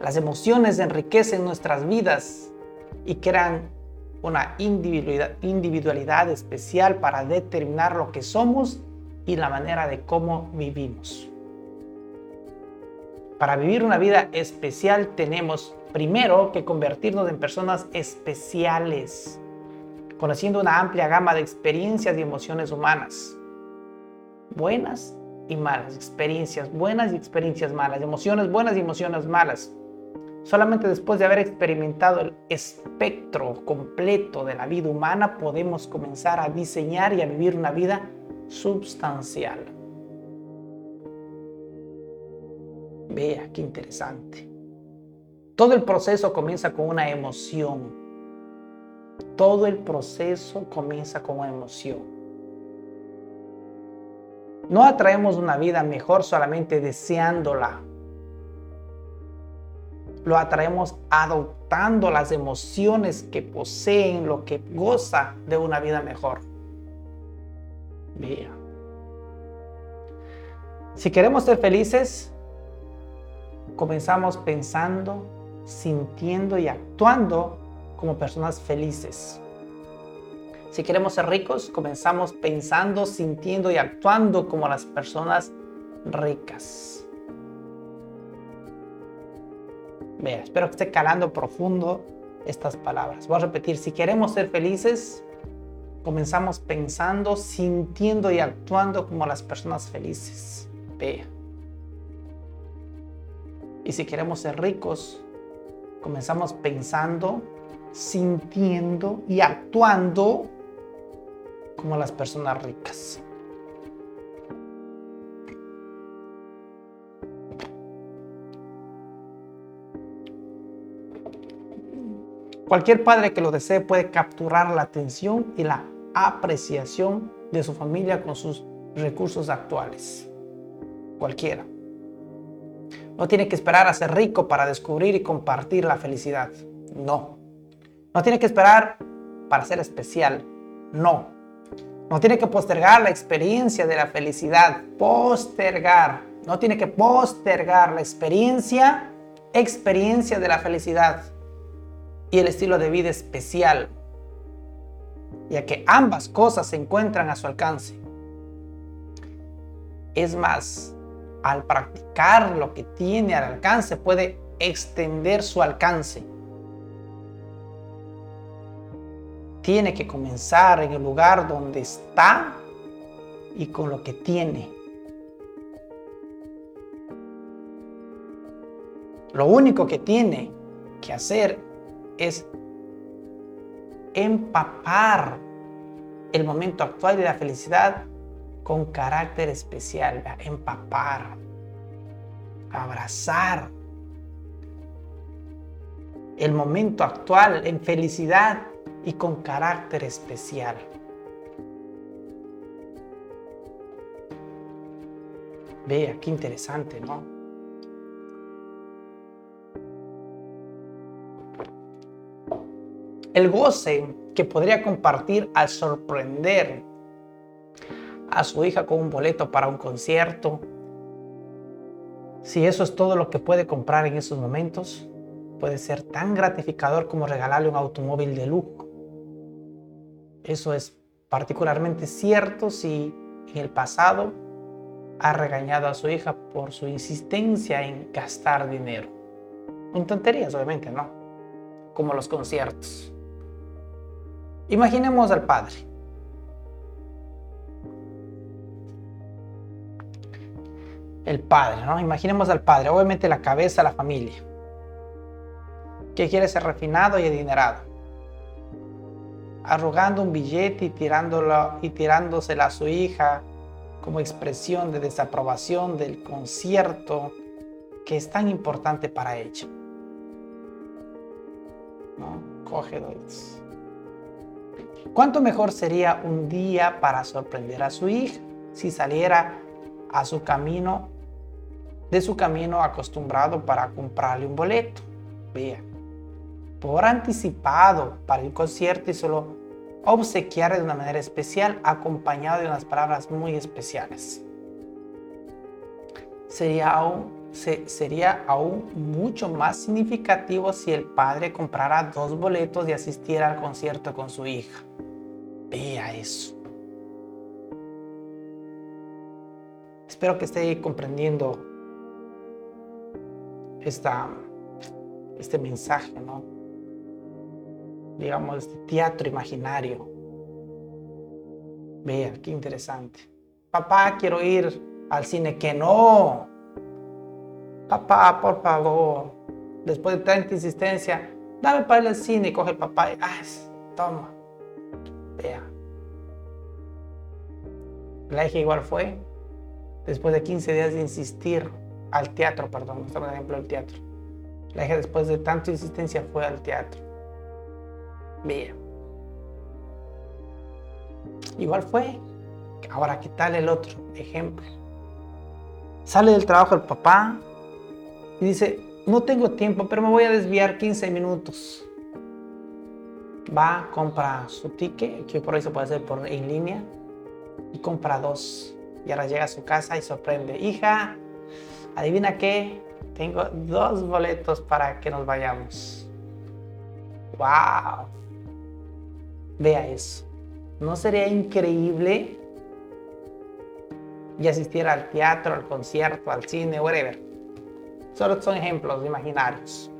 Las emociones enriquecen nuestras vidas y crean una individualidad, especial para determinar lo que somos y la manera de cómo vivimos. Para vivir una vida especial tenemos primero que convertirnos en personas especiales, conociendo una amplia gama de experiencias y emociones humanas, buenas y malas, experiencias buenas y experiencias malas, emociones buenas y emociones malas. Solamente después de haber experimentado el espectro completo de la vida humana podemos comenzar a diseñar y a vivir una vida substancial. Vea, qué interesante. Todo el proceso comienza con una emoción. Todo el proceso comienza con una emoción. No atraemos una vida mejor solamente deseándola. Lo atraemos adoptando las emociones que poseen, lo que goza de una vida mejor. Vea. Si queremos ser felices, comenzamos pensando, sintiendo y actuando como personas felices. Si queremos ser ricos, comenzamos pensando, sintiendo y actuando como las personas ricas. Vea, espero que esté calando profundo estas palabras. Voy a repetir, si queremos ser felices, comenzamos pensando, sintiendo y actuando como las personas felices. Vea. Y si queremos ser ricos, comenzamos pensando, sintiendo y actuando como las personas ricas. Cualquier padre que lo desee puede capturar la atención y la apreciación de su familia con sus recursos actuales. Cualquiera. No tiene que esperar a ser rico para descubrir y compartir la felicidad. No. No tiene que esperar para ser especial. No. No tiene que postergar la experiencia de la felicidad. Postergar. No tiene que postergar la experiencia, experiencia de la felicidad y el estilo de vida especial, ya que ambas cosas se encuentran a su alcance. Es más, al practicar lo que tiene al alcance, puede extender su alcance. Tiene que comenzar en el lugar donde está y con lo que tiene. Lo único que tiene que hacer es empapar el momento actual de la felicidad con carácter especial, empapar, abrazar el momento actual en felicidad y con carácter especial. Vea, qué interesante, ¿no? El goce que podría compartir al sorprender a su hija con un boleto para un concierto, si eso es todo lo que puede comprar en esos momentos, puede ser tan gratificador como regalarle un automóvil de lujo. Eso es particularmente cierto si en el pasado ha regañado a su hija por su insistencia en gastar dinero. En tonterías, obviamente, ¿no? Como los conciertos. Imaginemos al padre el padre, ¿no? Imaginemos al padre, obviamente la cabeza, la familia, que quiere ser refinado y adinerado, arrugando un billete y, tirándolo, y tirándosela a su hija como expresión de desaprobación del concierto que es tan importante para ella. ¿No? Coge dos. ¿Cuánto mejor sería un día para sorprender a su hija si saliera a su camino de su camino acostumbrado para comprarle un boleto. Vea, por anticipado para el concierto y solo obsequiarle de una manera especial acompañado de unas palabras muy especiales. Sería aún, sería aún mucho más significativo si el padre comprara dos boletos y asistiera al concierto con su hija. Vea eso. Espero que esté comprendiendo esta, este mensaje, ¿no? Digamos, este teatro imaginario. Vea, qué interesante. Papá, quiero ir al cine. Que no. Papá, por favor. Después de tanta insistencia, dame para ir al cine. Coge el papá y, ah, toma. Vea. La hija igual fue. Después de 15 días de insistir al teatro, perdón, estamos ejemplo del teatro. La hija después de tanta insistencia fue al teatro. Vea. Igual fue. Ahora, ¿qué tal el otro ejemplo? Sale del trabajo el papá y dice, no tengo tiempo, pero me voy a desviar 15 minutos. Va, compra su ticket, que por eso puede ser por en línea, y compra dos. Y ahora llega a su casa y sorprende, hija, adivina qué, tengo dos boletos para que nos vayamos. ¡Wow! Vea eso. ¿No sería increíble y asistir al teatro, al concierto, al cine, whatever? Solo son ejemplos imaginarios.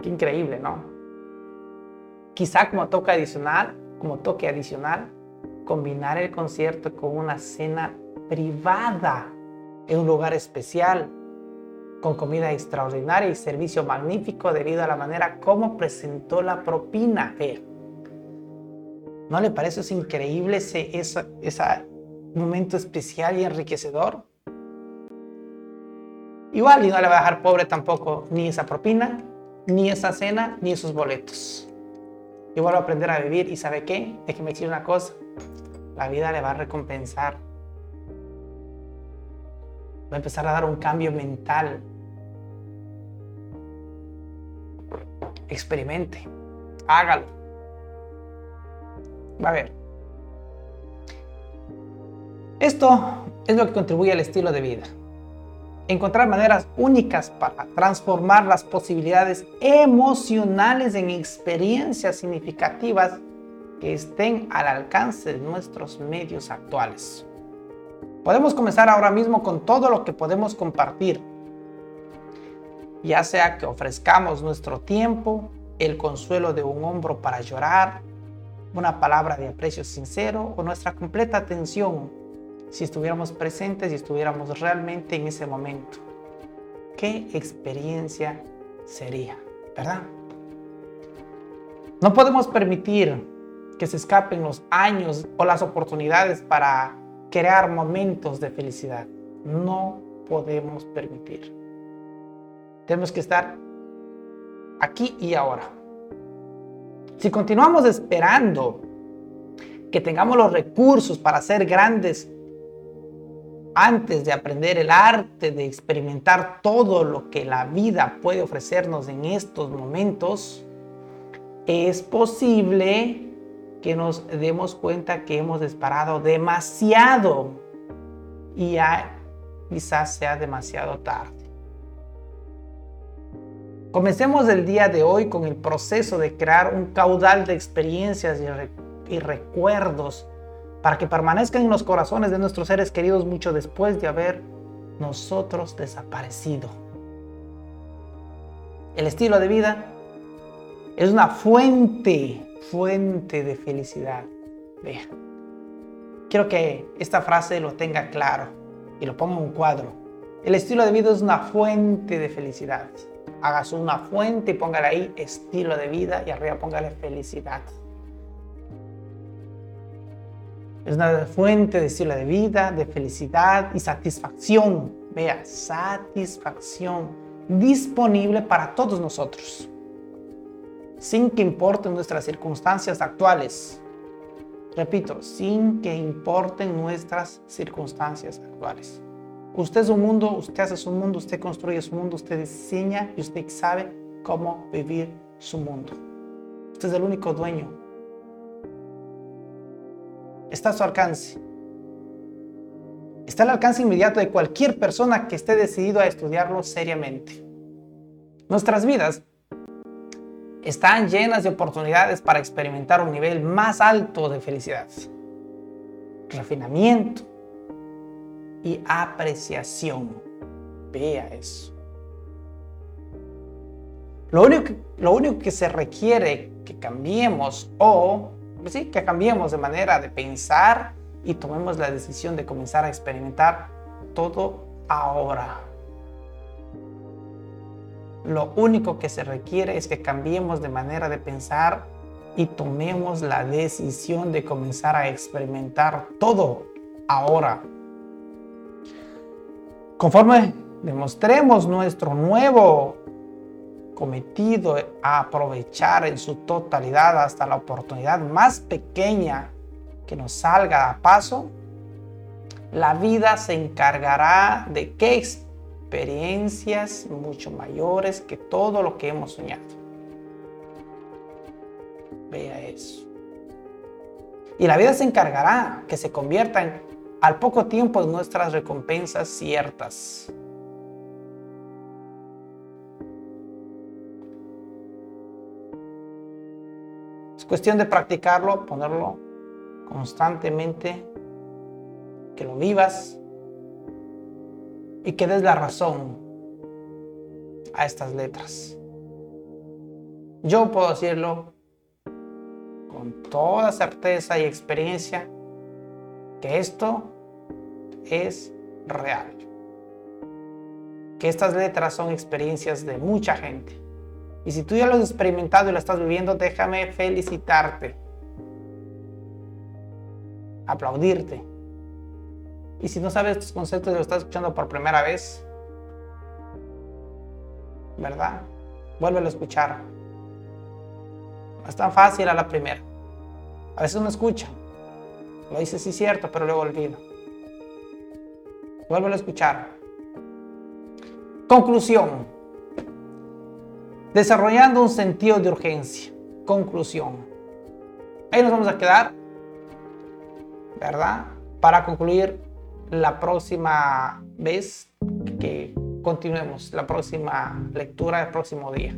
Qué increíble, ¿no? Quizá como toque adicional, como toque adicional, combinar el concierto con una cena privada en un lugar especial, con comida extraordinaria y servicio magnífico debido a la manera como presentó la propina. ¿No le parece increíble ese, momento especial y enriquecedor? Igual, y no le va a dejar pobre tampoco ni esa propina, ni esa cena, ni esos boletos. Igual va a aprender a vivir y ¿sabe qué? Déjeme decir una cosa. La vida le va a recompensar. Va a empezar a dar un cambio mental. Experimente. Hágalo Va a ver. Esto es lo que contribuye al estilo de vida. Encontrar maneras únicas para transformar las posibilidades emocionales en experiencias significativas que estén al alcance de nuestros medios actuales. Podemos comenzar ahora mismo con todo lo que podemos compartir, ya sea que ofrezcamos nuestro tiempo, el consuelo de un hombro para llorar, una palabra de aprecio sincero o nuestra completa atención si estuviéramos presentes y estuviéramos realmente en ese momento. ¿Qué experiencia sería? ¿Verdad? No podemos permitir que se escapen los años o las oportunidades para crear momentos de felicidad. No podemos permitir. Tenemos que estar aquí y ahora. Si continuamos esperando que tengamos los recursos para ser grandes antes de aprender el arte de experimentar todo lo que la vida puede ofrecernos en estos momentos, es posible que nos demos cuenta que hemos disparado demasiado y ya quizás sea demasiado tarde. Comencemos el día de hoy con el proceso de crear un caudal de experiencias y, recuerdos para que permanezcan en los corazones de nuestros seres queridos mucho después de haber nosotros desaparecido. El estilo de vida es una fuente, fuente de felicidad. Vea, quiero que esta frase lo tenga claro y lo ponga en un cuadro. El estilo de vida es una fuente de felicidad hagas una fuente y póngale ahí estilo de vida y arriba póngale felicidad. Es una fuente de estilo de vida, de felicidad y satisfacción. Vea, satisfacción disponible para todos nosotros, sin que importen nuestras circunstancias actuales. Repito, sin que importen nuestras circunstancias actuales. Usted es un mundo, usted hace su mundo, usted construye su mundo, usted diseña y usted sabe cómo vivir su mundo. Usted es el único dueño. Está a su alcance. Está al alcance inmediato de cualquier persona que esté decidido a estudiarlo seriamente. Nuestras vidas están llenas de oportunidades para experimentar un nivel más alto de felicidad, refinamiento, y apreciación. Vea eso. Lo único, lo único que se requiere que cambiemos o pues sí, que cambiemos de manera de pensar y tomemos la decisión de comenzar a experimentar todo ahora. Lo único que se requiere es que cambiemos de manera de pensar y tomemos la decisión de comenzar a experimentar todo ahora. Conforme demostremos nuestro nuevo cometido a aprovechar en su totalidad hasta la oportunidad más pequeña que nos salga a paso, la vida se encargará de qué experiencias mucho mayores que todo lo que hemos soñado. Vea eso. Y la vida se encargará que se conviertan al poco tiempo en nuestras recompensas ciertas. Cuestión de practicarlo, ponerlo constantemente, que lo vivas y que des la razón a estas letras. Yo puedo decirlo con toda certeza y experiencia que esto es real. Que estas letras son experiencias de mucha gente. Y si tú ya lo has experimentado y lo estás viviendo, déjame felicitarte. Aplaudirte. Y si no sabes estos conceptos y lo estás escuchando por primera vez, ¿verdad? Vuélvelo a escuchar. No es tan fácil a la primera. A veces uno escucha. Lo dice sí cierto, pero luego olvido. Vuélvelo a escuchar. Conclusión desarrollando un sentido de urgencia. Conclusión. Ahí nos vamos a quedar, ¿verdad? Para concluir la próxima vez que continuemos, la próxima lectura del próximo día.